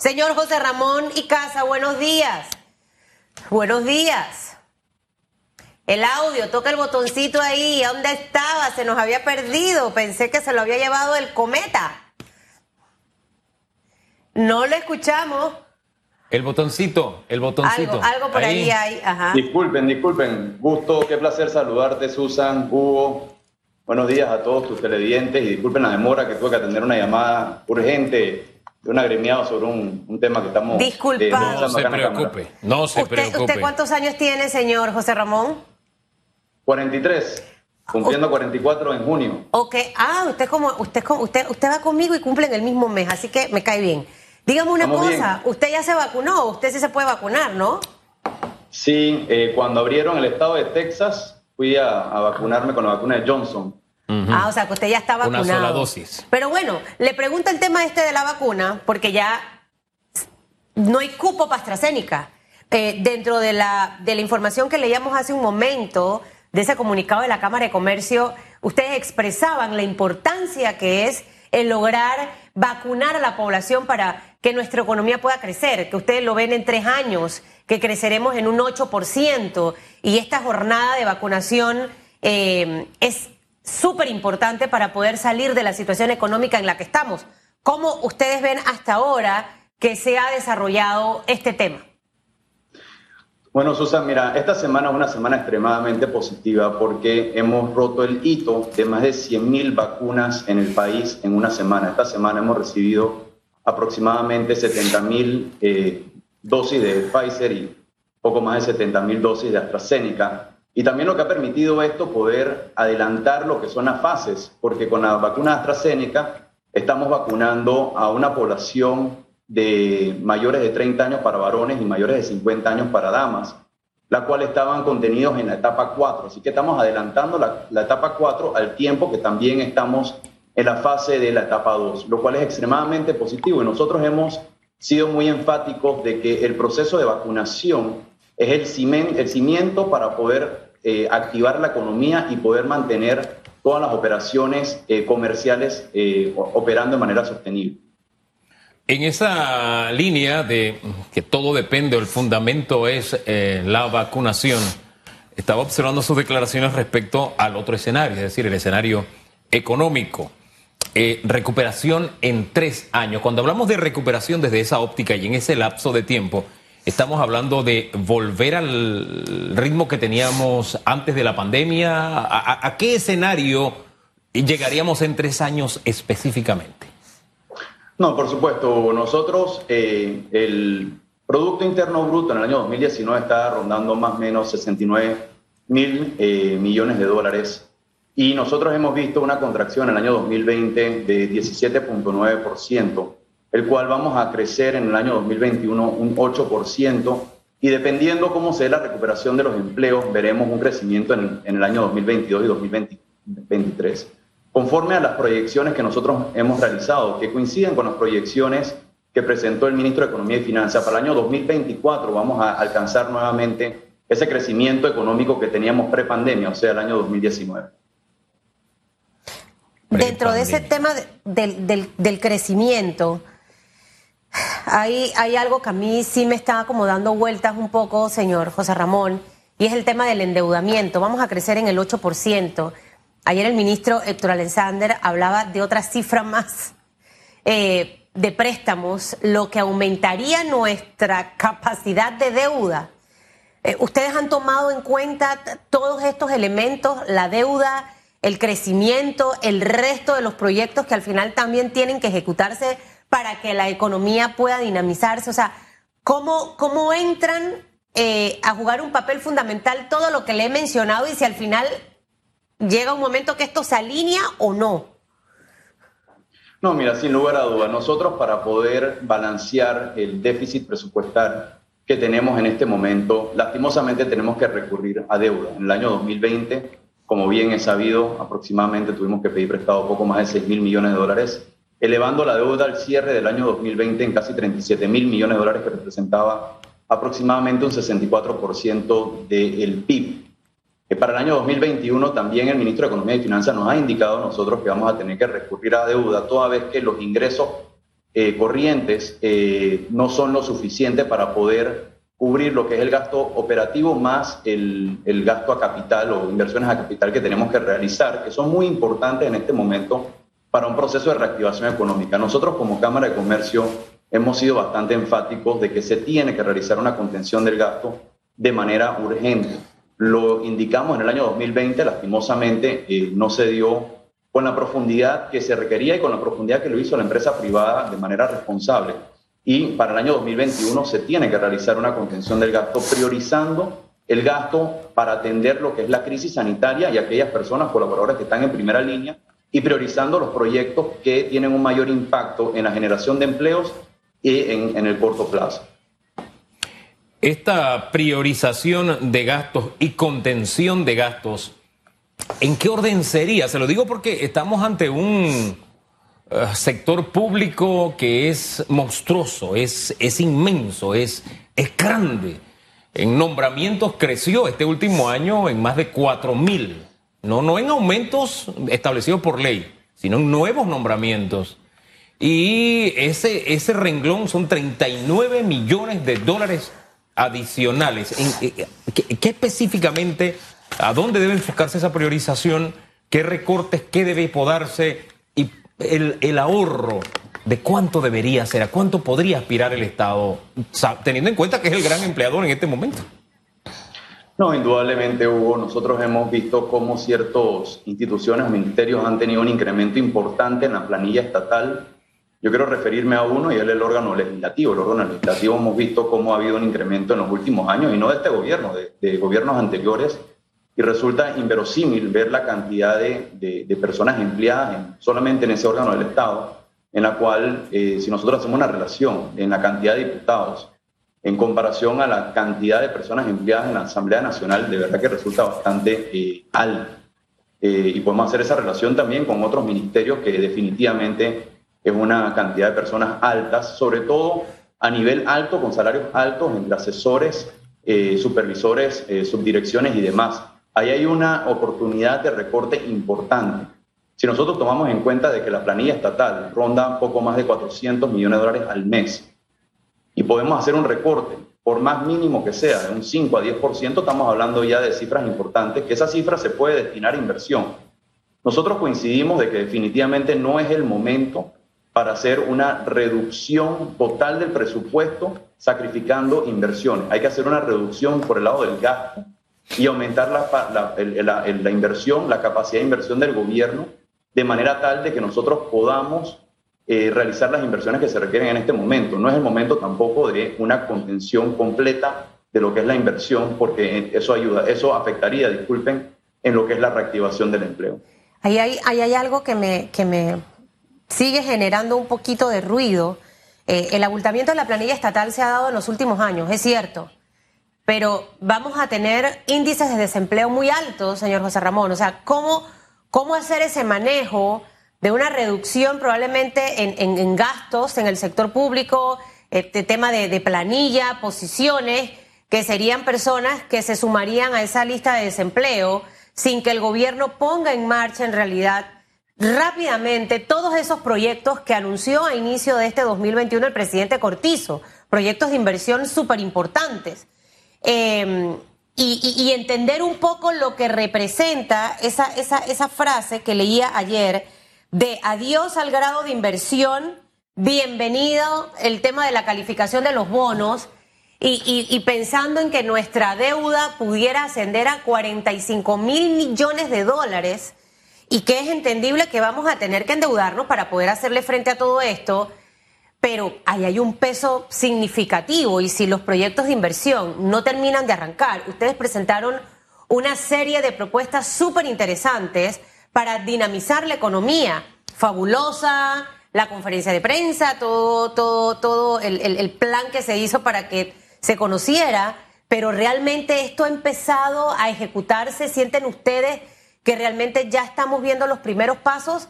Señor José Ramón y Casa, buenos días. Buenos días. El audio, toca el botoncito ahí. ¿Dónde estaba? Se nos había perdido. Pensé que se lo había llevado el cometa. No lo escuchamos. El botoncito, el botoncito. Algo, algo por ahí, hay. Ajá. Disculpen, disculpen. Gusto, qué placer saludarte, Susan, Hugo. Buenos días a todos tus televidentes y disculpen la demora que tuve que atender una llamada urgente de un agremiado sobre un, un tema que estamos... Disculpa. eh, No realizando se preocupe, no se ¿Usted, preocupe. ¿Usted cuántos años tiene, señor José Ramón? 43, cumpliendo 44 en junio. Ok, ah, usted como, usted, como- usted, usted va conmigo y cumple en el mismo mes, así que me cae bien. Dígame una Estamos cosa, usted ya se vacunó, usted sí se puede vacunar, ¿no? Sí, eh, cuando abrieron el estado de Texas, fui a, a vacunarme con la vacuna de Johnson. Ah, o sea, que usted ya está Una vacunado. sola dosis. Pero bueno, le pregunto el tema este de la vacuna, porque ya no hay cupo para AstraZeneca. Eh, dentro de la, de la información que leíamos hace un momento, de ese comunicado de la Cámara de Comercio, ustedes expresaban la importancia que es el lograr vacunar a la población para que nuestra economía pueda crecer, que ustedes lo ven en tres años, que creceremos en un 8%, y esta jornada de vacunación eh, es súper importante para poder salir de la situación económica en la que estamos. ¿Cómo ustedes ven hasta ahora que se ha desarrollado este tema? Bueno, Susan, mira, esta semana es una semana extremadamente positiva porque hemos roto el hito de más de 100.000 vacunas en el país en una semana. Esta semana hemos recibido aproximadamente 70.000 eh, dosis de Pfizer y poco más de 70.000 dosis de AstraZeneca. Y también lo que ha permitido esto poder adelantar lo que son las fases, porque con la vacuna AstraZeneca estamos vacunando a una población de mayores de 30 años para varones y mayores de 50 años para damas, la cual estaban contenidos en la etapa 4. Así que estamos adelantando la, etapa 4 al tiempo que también estamos en la fase de la etapa 2, lo cual es extremadamente positivo. Y nosotros hemos sido muy enfáticos de que el proceso de vacunación es el, cimiento para poder eh, activar la economía y poder mantener todas las operaciones eh, comerciales eh, operando de manera sostenible. En esa línea de que todo depende, el fundamento es la vacunación, estaba observando sus declaraciones respecto al otro escenario, es decir, el escenario económico. Recuperación en tres años. Cuando hablamos de recuperación desde esa óptica y en ese lapso de tiempo, estamos hablando de volver al ritmo que teníamos antes de la pandemia. ¿A, qué escenario llegaríamos en tres años específicamente? No, por supuesto. Nosotros, eh, el Producto Interno Bruto en el año 2019 está rondando más o menos 69 mil eh, millones de dólares y nosotros hemos visto una contracción en el año 2020 de 17.9%, el cual vamos a crecer en el año 2021 un 8% y dependiendo cómo se dé la recuperación de los empleos, veremos un crecimiento en, en el año 2022 y 2023 conforme a las proyecciones que nosotros hemos realizado, que coinciden con las proyecciones que presentó el ministro de Economía y Finanzas. Para el año 2024 vamos a alcanzar nuevamente ese crecimiento económico que teníamos prepandemia, o sea, el año 2019. Dentro de ese tema de- del, del- del crecimiento, hay, hay algo que a mí sí me está como dando vueltas un poco, señor José Ramón, y es el tema del endeudamiento. Vamos a crecer en el 8%. Ayer el ministro Héctor Alexander hablaba de otra cifra más eh, de préstamos, lo que aumentaría nuestra capacidad de deuda. Eh, ¿Ustedes han tomado en cuenta todos estos elementos, la deuda, el crecimiento, el resto de los proyectos que al final también tienen que ejecutarse para que la economía pueda dinamizarse? O sea, ¿cómo, cómo entran eh, a jugar un papel fundamental todo lo que le he mencionado y si al final llega un momento que esto se alinea o no? No, mira, sin lugar a duda, nosotros para poder balancear el déficit presupuestal que tenemos en este momento, lastimosamente tenemos que recurrir a deuda. En el año 2020, como bien es sabido, aproximadamente tuvimos que pedir prestado poco más de 6 mil millones de dólares, elevando la deuda al cierre del año 2020 en casi 37 mil millones de dólares, que representaba aproximadamente un 64% del PIB. Para el año 2021 también el ministro de Economía y Finanzas nos ha indicado nosotros que vamos a tener que recurrir a deuda toda vez que los ingresos eh, corrientes eh, no son lo suficiente para poder cubrir lo que es el gasto operativo más el, el, gasto a capital o inversiones a capital que tenemos que realizar, que son muy importantes en este momento para un proceso de reactivación económica. Nosotros como Cámara de Comercio hemos sido bastante enfáticos de que se tiene que realizar una contención del gasto de manera urgente. Lo indicamos en el año 2020, lastimosamente eh, no se dio con la profundidad que se requería y con la profundidad que lo hizo la empresa privada de manera responsable. Y para el año 2021 se tiene que realizar una contención del gasto priorizando el gasto para atender lo que es la crisis sanitaria y aquellas personas colaboradoras que están en primera línea y priorizando los proyectos que tienen un mayor impacto en la generación de empleos y en, en el corto plazo. Esta priorización de gastos y contención de gastos ¿En qué orden sería? Se lo digo porque estamos ante un eh, sector público que es monstruoso, es, es inmenso, es, es grande. En nombramientos creció este último año en más de 4 mil. No, no en aumentos establecidos por ley, sino en nuevos nombramientos. Y ese, ese renglón son 39 millones de dólares adicionales. Eh, qué específicamente ¿A dónde debe enfocarse esa priorización? ¿Qué recortes, qué debe podarse? Y el, ahorro, ¿de cuánto debería ser? ¿A cuánto podría aspirar el Estado? Teniendo en cuenta que es el gran empleador en este momento. No, indudablemente, Hugo. Nosotros hemos visto cómo ciertas instituciones ministerios han tenido un incremento importante en la planilla estatal. Yo quiero referirme a uno y es el órgano legislativo. El órgano legislativo hemos visto cómo ha habido un incremento en los últimos años, y no de este gobierno, de gobiernos anteriores, y resulta inverosímil ver la cantidad de, de, personas empleadas solamente en ese órgano del Estado, en la cual, eh, si nosotros hacemos una relación en la cantidad de diputados en comparación a la cantidad de personas empleadas en la Asamblea Nacional, de verdad que resulta bastante eh, alta. Eh, y podemos hacer esa relación también con otros ministerios que definitivamente es una cantidad de personas altas, sobre todo a nivel alto, con salarios altos entre asesores, supervisores, subdirecciones y demás ahí hay una oportunidad de recorte importante. Si nosotros tomamos en cuenta de que la planilla estatal ronda poco más de 400 millones de dólares al mes y podemos hacer un recorte, por más mínimo que sea, de un 5 a 10%, estamos hablando ya de cifras importantes, que esa cifra se puede destinar a inversión. Nosotros coincidimos de que definitivamente no es el momento para hacer una reducción total del presupuesto sacrificando inversiones. Hay que hacer una reducción por el lado del gasto y aumentar la, la, la, inversión, la capacidad de inversión del gobierno, de manera tal de que nosotros podamos eh, realizar las inversiones que se requieren en este momento. No es el momento tampoco de una contención completa de lo que es la inversión, porque eso ayuda, eso afectaría, disculpen, en lo que es la reactivación del empleo. Ahí hay, ahí hay algo que me, que me sigue generando un poquito de ruido. Eh, el abultamiento de la planilla estatal se ha dado en los últimos años, es cierto pero vamos a tener índices de desempleo muy altos, señor José Ramón. O sea, ¿cómo, cómo hacer ese manejo de una reducción probablemente en, gastos en el sector público, este tema de, planilla, posiciones, que serían personas que se sumarían a esa lista de desempleo sin que el gobierno ponga en marcha en realidad rápidamente todos esos proyectos que anunció a inicio de este 2021 el presidente Cortizo, proyectos de inversión súper importantes. Em, y, entender un poco lo que representa esa, esa, esa frase que leía ayer de adiós al grado de inversión, bienvenido el tema de la calificación de los bonos y, pensando en que nuestra deuda pudiera ascender a 45 mil millones de dólares y que es entendible que vamos a tener que endeudarnos para poder hacerle frente a todo esto pero ahí hay un peso significativo y si los proyectos de inversión no terminan de arrancar, ustedes presentaron una serie de propuestas súper interesantes para dinamizar la economía. Fabulosa, la conferencia de prensa, todo, todo, todo el, plan que se hizo para que se conociera, pero realmente esto ha empezado a ejecutarse. ¿Sienten ustedes que realmente ya estamos viendo los primeros pasos?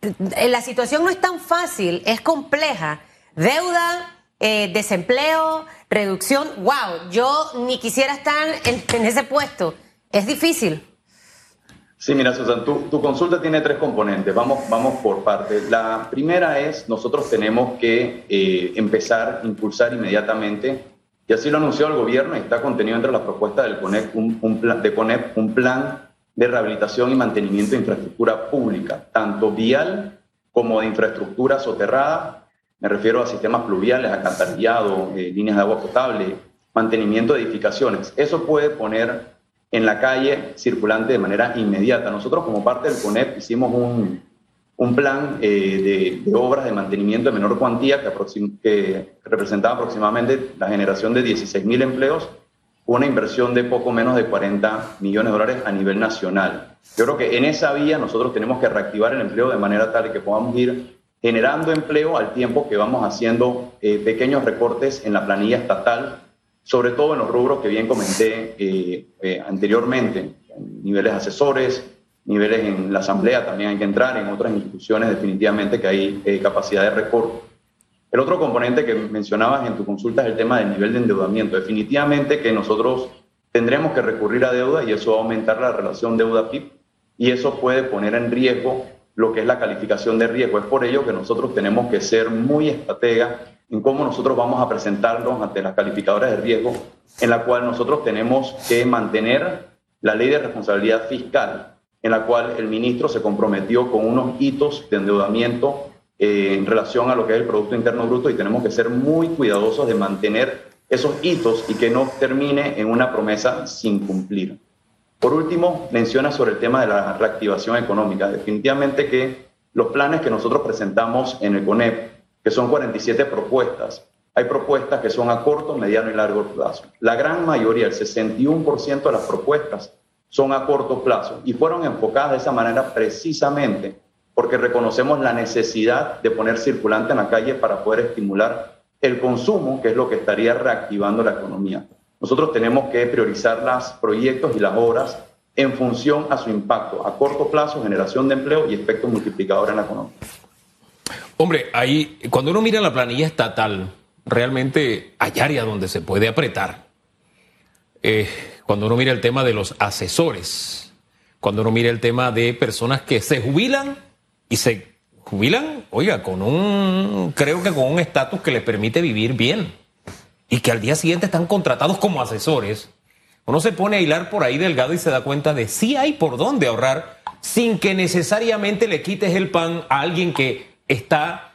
Eh, la situación no es tan fácil, es compleja. Deuda, eh, desempleo, reducción. ¡Wow! Yo ni quisiera estar en, ese puesto. Es difícil. Sí, mira, Susan, tu, consulta tiene tres componentes. Vamos, vamos por partes. La primera es, nosotros tenemos que eh, empezar a impulsar inmediatamente, y así lo anunció el gobierno y está contenido entre las propuestas del CONEP, un, plan, de CONEP, un plan de rehabilitación y mantenimiento de infraestructura pública, tanto vial como de infraestructura soterrada. Me refiero a sistemas pluviales, acantarillado, eh, líneas de agua potable, mantenimiento de edificaciones. Eso puede poner en la calle circulante de manera inmediata. Nosotros como parte del CONEP hicimos un, un plan eh, de, obras de mantenimiento de menor cuantía que, que representaba aproximadamente la generación de 16 mil empleos, una inversión de poco menos de 40 millones de dólares a nivel nacional. Yo creo que en esa vía nosotros tenemos que reactivar el empleo de manera tal que podamos ir generando empleo al tiempo que vamos haciendo eh, pequeños recortes en la planilla estatal sobre todo en los rubros que bien comenté eh, eh, anteriormente, niveles asesores, niveles en la asamblea también hay que entrar, en otras instituciones definitivamente que hay eh, capacidad de recorte. El otro componente que mencionabas en tu consulta es el tema del nivel de endeudamiento. Definitivamente que nosotros tendremos que recurrir a deuda y eso va a aumentar la relación deuda-PIB y eso puede poner en riesgo lo que es la calificación de riesgo. Es por ello que nosotros tenemos que ser muy estrategas en cómo nosotros vamos a presentarnos ante las calificadoras de riesgo, en la cual nosotros tenemos que mantener la ley de responsabilidad fiscal, en la cual el ministro se comprometió con unos hitos de endeudamiento eh, en relación a lo que es el Producto Interno Bruto y tenemos que ser muy cuidadosos de mantener esos hitos y que no termine en una promesa sin cumplir. Por último, menciona sobre el tema de la reactivación económica. Definitivamente que los planes que nosotros presentamos en el CONEP que son 47 propuestas. Hay propuestas que son a corto, mediano y largo plazo. La gran mayoría, el 61% de las propuestas, son a corto plazo y fueron enfocadas de esa manera precisamente porque reconocemos la necesidad de poner circulante en la calle para poder estimular el consumo, que es lo que estaría reactivando la economía. Nosotros tenemos que priorizar los proyectos y las obras en función a su impacto a corto plazo, generación de empleo y efecto multiplicador en la economía. Hombre, ahí, cuando uno mira la planilla estatal, realmente hay áreas donde se puede apretar. Eh, cuando uno mira el tema de los asesores, cuando uno mira el tema de personas que se jubilan y se jubilan, oiga, con un, creo que con un estatus que les permite vivir bien y que al día siguiente están contratados como asesores, uno se pone a hilar por ahí delgado y se da cuenta de si hay por dónde ahorrar sin que necesariamente le quites el pan a alguien que está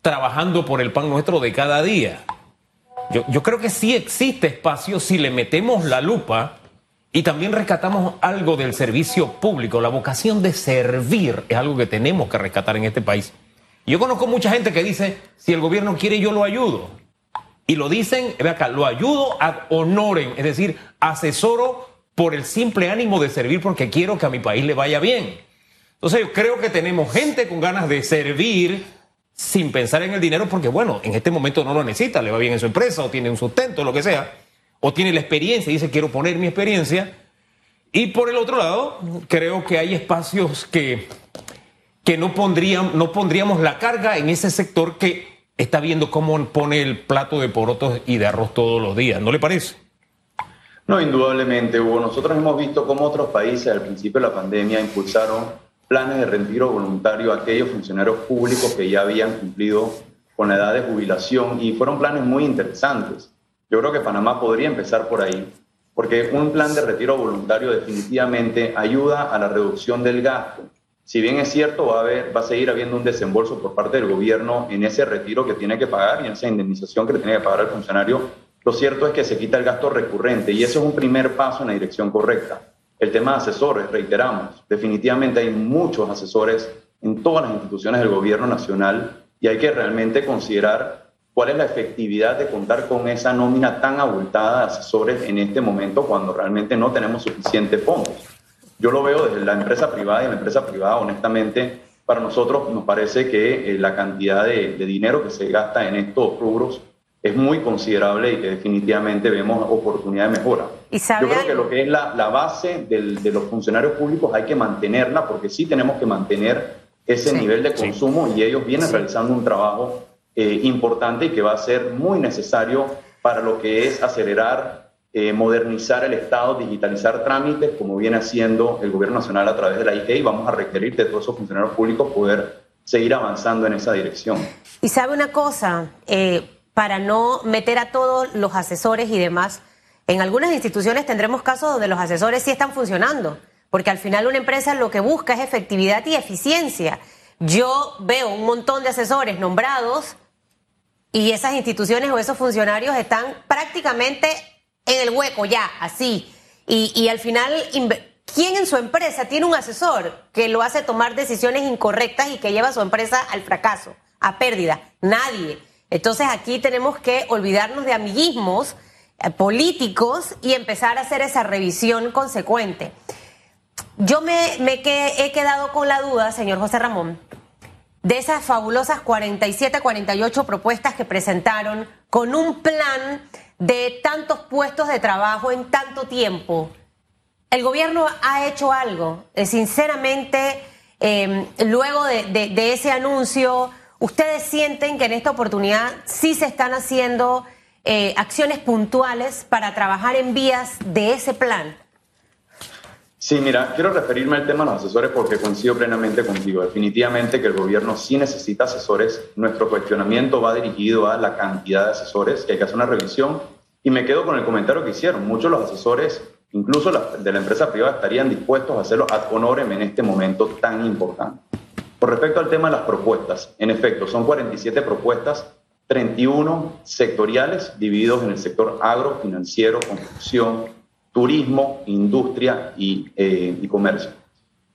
trabajando por el pan nuestro de cada día. Yo, creo que sí existe espacio si le metemos la lupa y también rescatamos algo del servicio público. La vocación de servir es algo que tenemos que rescatar en este país. Yo conozco mucha gente que dice, si el gobierno quiere, yo lo ayudo. Y lo dicen, ve acá, lo ayudo a honoren, es decir, asesoro por el simple ánimo de servir porque quiero que a mi país le vaya bien. Entonces yo creo que tenemos gente con ganas de servir sin pensar en el dinero porque, bueno, en este momento no lo necesita, le va bien en su empresa o tiene un sustento, lo que sea, o tiene la experiencia y dice quiero poner mi experiencia. Y por el otro lado, creo que hay espacios que, que no, pondrían, no pondríamos la carga en ese sector que está viendo cómo pone el plato de porotos y de arroz todos los días, ¿no le parece? No, indudablemente, Hugo. Nosotros hemos visto cómo otros países al principio de la pandemia impulsaron planes de retiro voluntario a aquellos funcionarios públicos que ya habían cumplido con la edad de jubilación y fueron planes muy interesantes. Yo creo que Panamá podría empezar por ahí, porque un plan de retiro voluntario definitivamente ayuda a la reducción del gasto. Si bien es cierto, va a, haber, va a seguir habiendo un desembolso por parte del gobierno en ese retiro que tiene que pagar y en esa indemnización que le tiene que pagar al funcionario, lo cierto es que se quita el gasto recurrente y eso es un primer paso en la dirección correcta. El tema de asesores, reiteramos, definitivamente hay muchos asesores en todas las instituciones del gobierno nacional y hay que realmente considerar cuál es la efectividad de contar con esa nómina tan abultada de asesores en este momento cuando realmente no tenemos suficientes fondos. Yo lo veo desde la empresa privada y la empresa privada, honestamente, para nosotros nos parece que eh, la cantidad de, de dinero que se gasta en estos rubros es muy considerable y que definitivamente vemos oportunidad de mejora. Yo creo que lo que es la, la base del, de los funcionarios públicos hay que mantenerla porque sí tenemos que mantener ese nivel de consumo y ellos vienen realizando un trabajo eh, importante y que va a ser muy necesario para lo que es acelerar eh, modernizar el Estado, digitalizar trámites, como viene haciendo el Gobierno Nacional a través de la IG, y vamos a requerir de todos esos funcionarios públicos poder seguir avanzando en esa dirección. Y sabe una cosa, eh, para no meter a todos los asesores y demás, en algunas instituciones tendremos casos donde los asesores sí están funcionando, porque al final una empresa lo que busca es efectividad y eficiencia. Yo veo un montón de asesores nombrados y esas instituciones o esos funcionarios están prácticamente en el hueco ya, así. Y, al final, ¿quién en su empresa tiene un asesor que lo hace tomar decisiones incorrectas y que lleva a su empresa al fracaso, a pérdida? Nadie. Entonces aquí tenemos que olvidarnos de amiguismos políticos y empezar a hacer esa revisión consecuente. Yo me, me he quedado con la duda, señor José Ramón, de esas fabulosas 47, 48 propuestas que presentaron con un plan de tantos puestos de trabajo en tanto tiempo. El gobierno ha hecho algo. Eh, sinceramente, em, luego de, ese anuncio, ¿ustedes sienten que en esta oportunidad sí se están haciendo eh, acciones puntuales para trabajar en vías de ese plan? Sí, mira, quiero referirme al tema de los asesores porque coincido plenamente contigo. Definitivamente que el gobierno sí necesita asesores. Nuestro cuestionamiento va dirigido a la cantidad de asesores, que hay que hacer una revisión. Y me quedo con el comentario que hicieron. Muchos de los asesores, incluso de la empresa privada, estarían dispuestos a hacerlo ad honorem en este momento tan importante. Por respecto al tema de las propuestas, en efecto, son 47 propuestas, 31 sectoriales divididos en el sector agro, financiero, construcción, turismo, industria eh, y, comercio.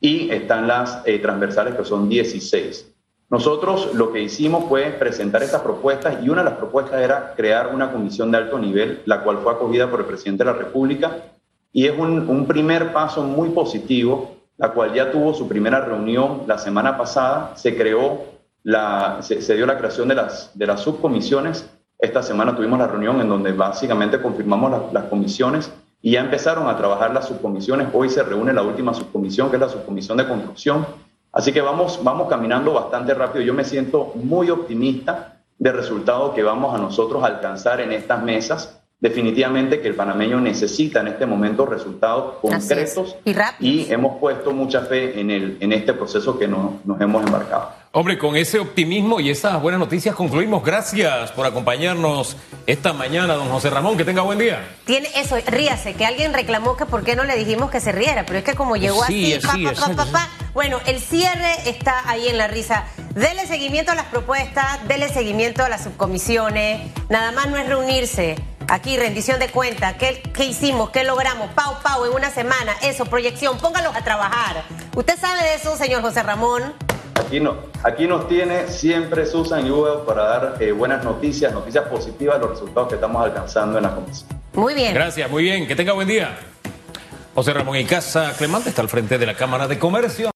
Y están las eh, transversales que son 16. Nosotros lo que hicimos fue presentar estas propuestas y una de las propuestas era crear una comisión de alto nivel, la cual fue acogida por el presidente de la República y es un, primer paso muy positivo, la cual ya tuvo su primera reunión la semana pasada, se creó, la, se, dio la creación de las, de las subcomisiones. Esta semana tuvimos la reunión en donde básicamente confirmamos las comisiones y ya empezaron a trabajar las subcomisiones. Hoy se reúne la última subcomisión, que es la subcomisión de construcción. Así que vamos, vamos caminando bastante rápido. Yo me siento muy optimista del resultado que vamos a nosotros alcanzar en estas mesas. Definitivamente que el panameño necesita en este momento resultados concretos y, y, hemos puesto mucha fe en, el, en este proceso que nos, nos hemos embarcado. Hombre, con ese optimismo y esas buenas noticias concluimos. Gracias por acompañarnos esta mañana, don José Ramón. Que tenga buen día. Tiene eso, ríase, que alguien reclamó que por qué no le dijimos que se riera, pero es que como llegó así, bueno, el cierre está ahí en la risa. Dele seguimiento a las propuestas, dele seguimiento a las subcomisiones. Nada más no es reunirse. Aquí, rendición de cuentas. ¿Qué, ¿Qué, hicimos? ¿Qué logramos? Pau, pau, en una semana. Eso, proyección. Póngalos a trabajar. ¿Usted sabe de eso, señor José Ramón? Aquí, no, aquí nos tiene siempre Susan Yuel para dar eh, buenas noticias, noticias positivas, los resultados que estamos alcanzando en la comisión. Muy bien. Gracias, muy bien. Que tenga buen día. José Ramón y Casa Clemente está al frente de la Cámara de Comercio.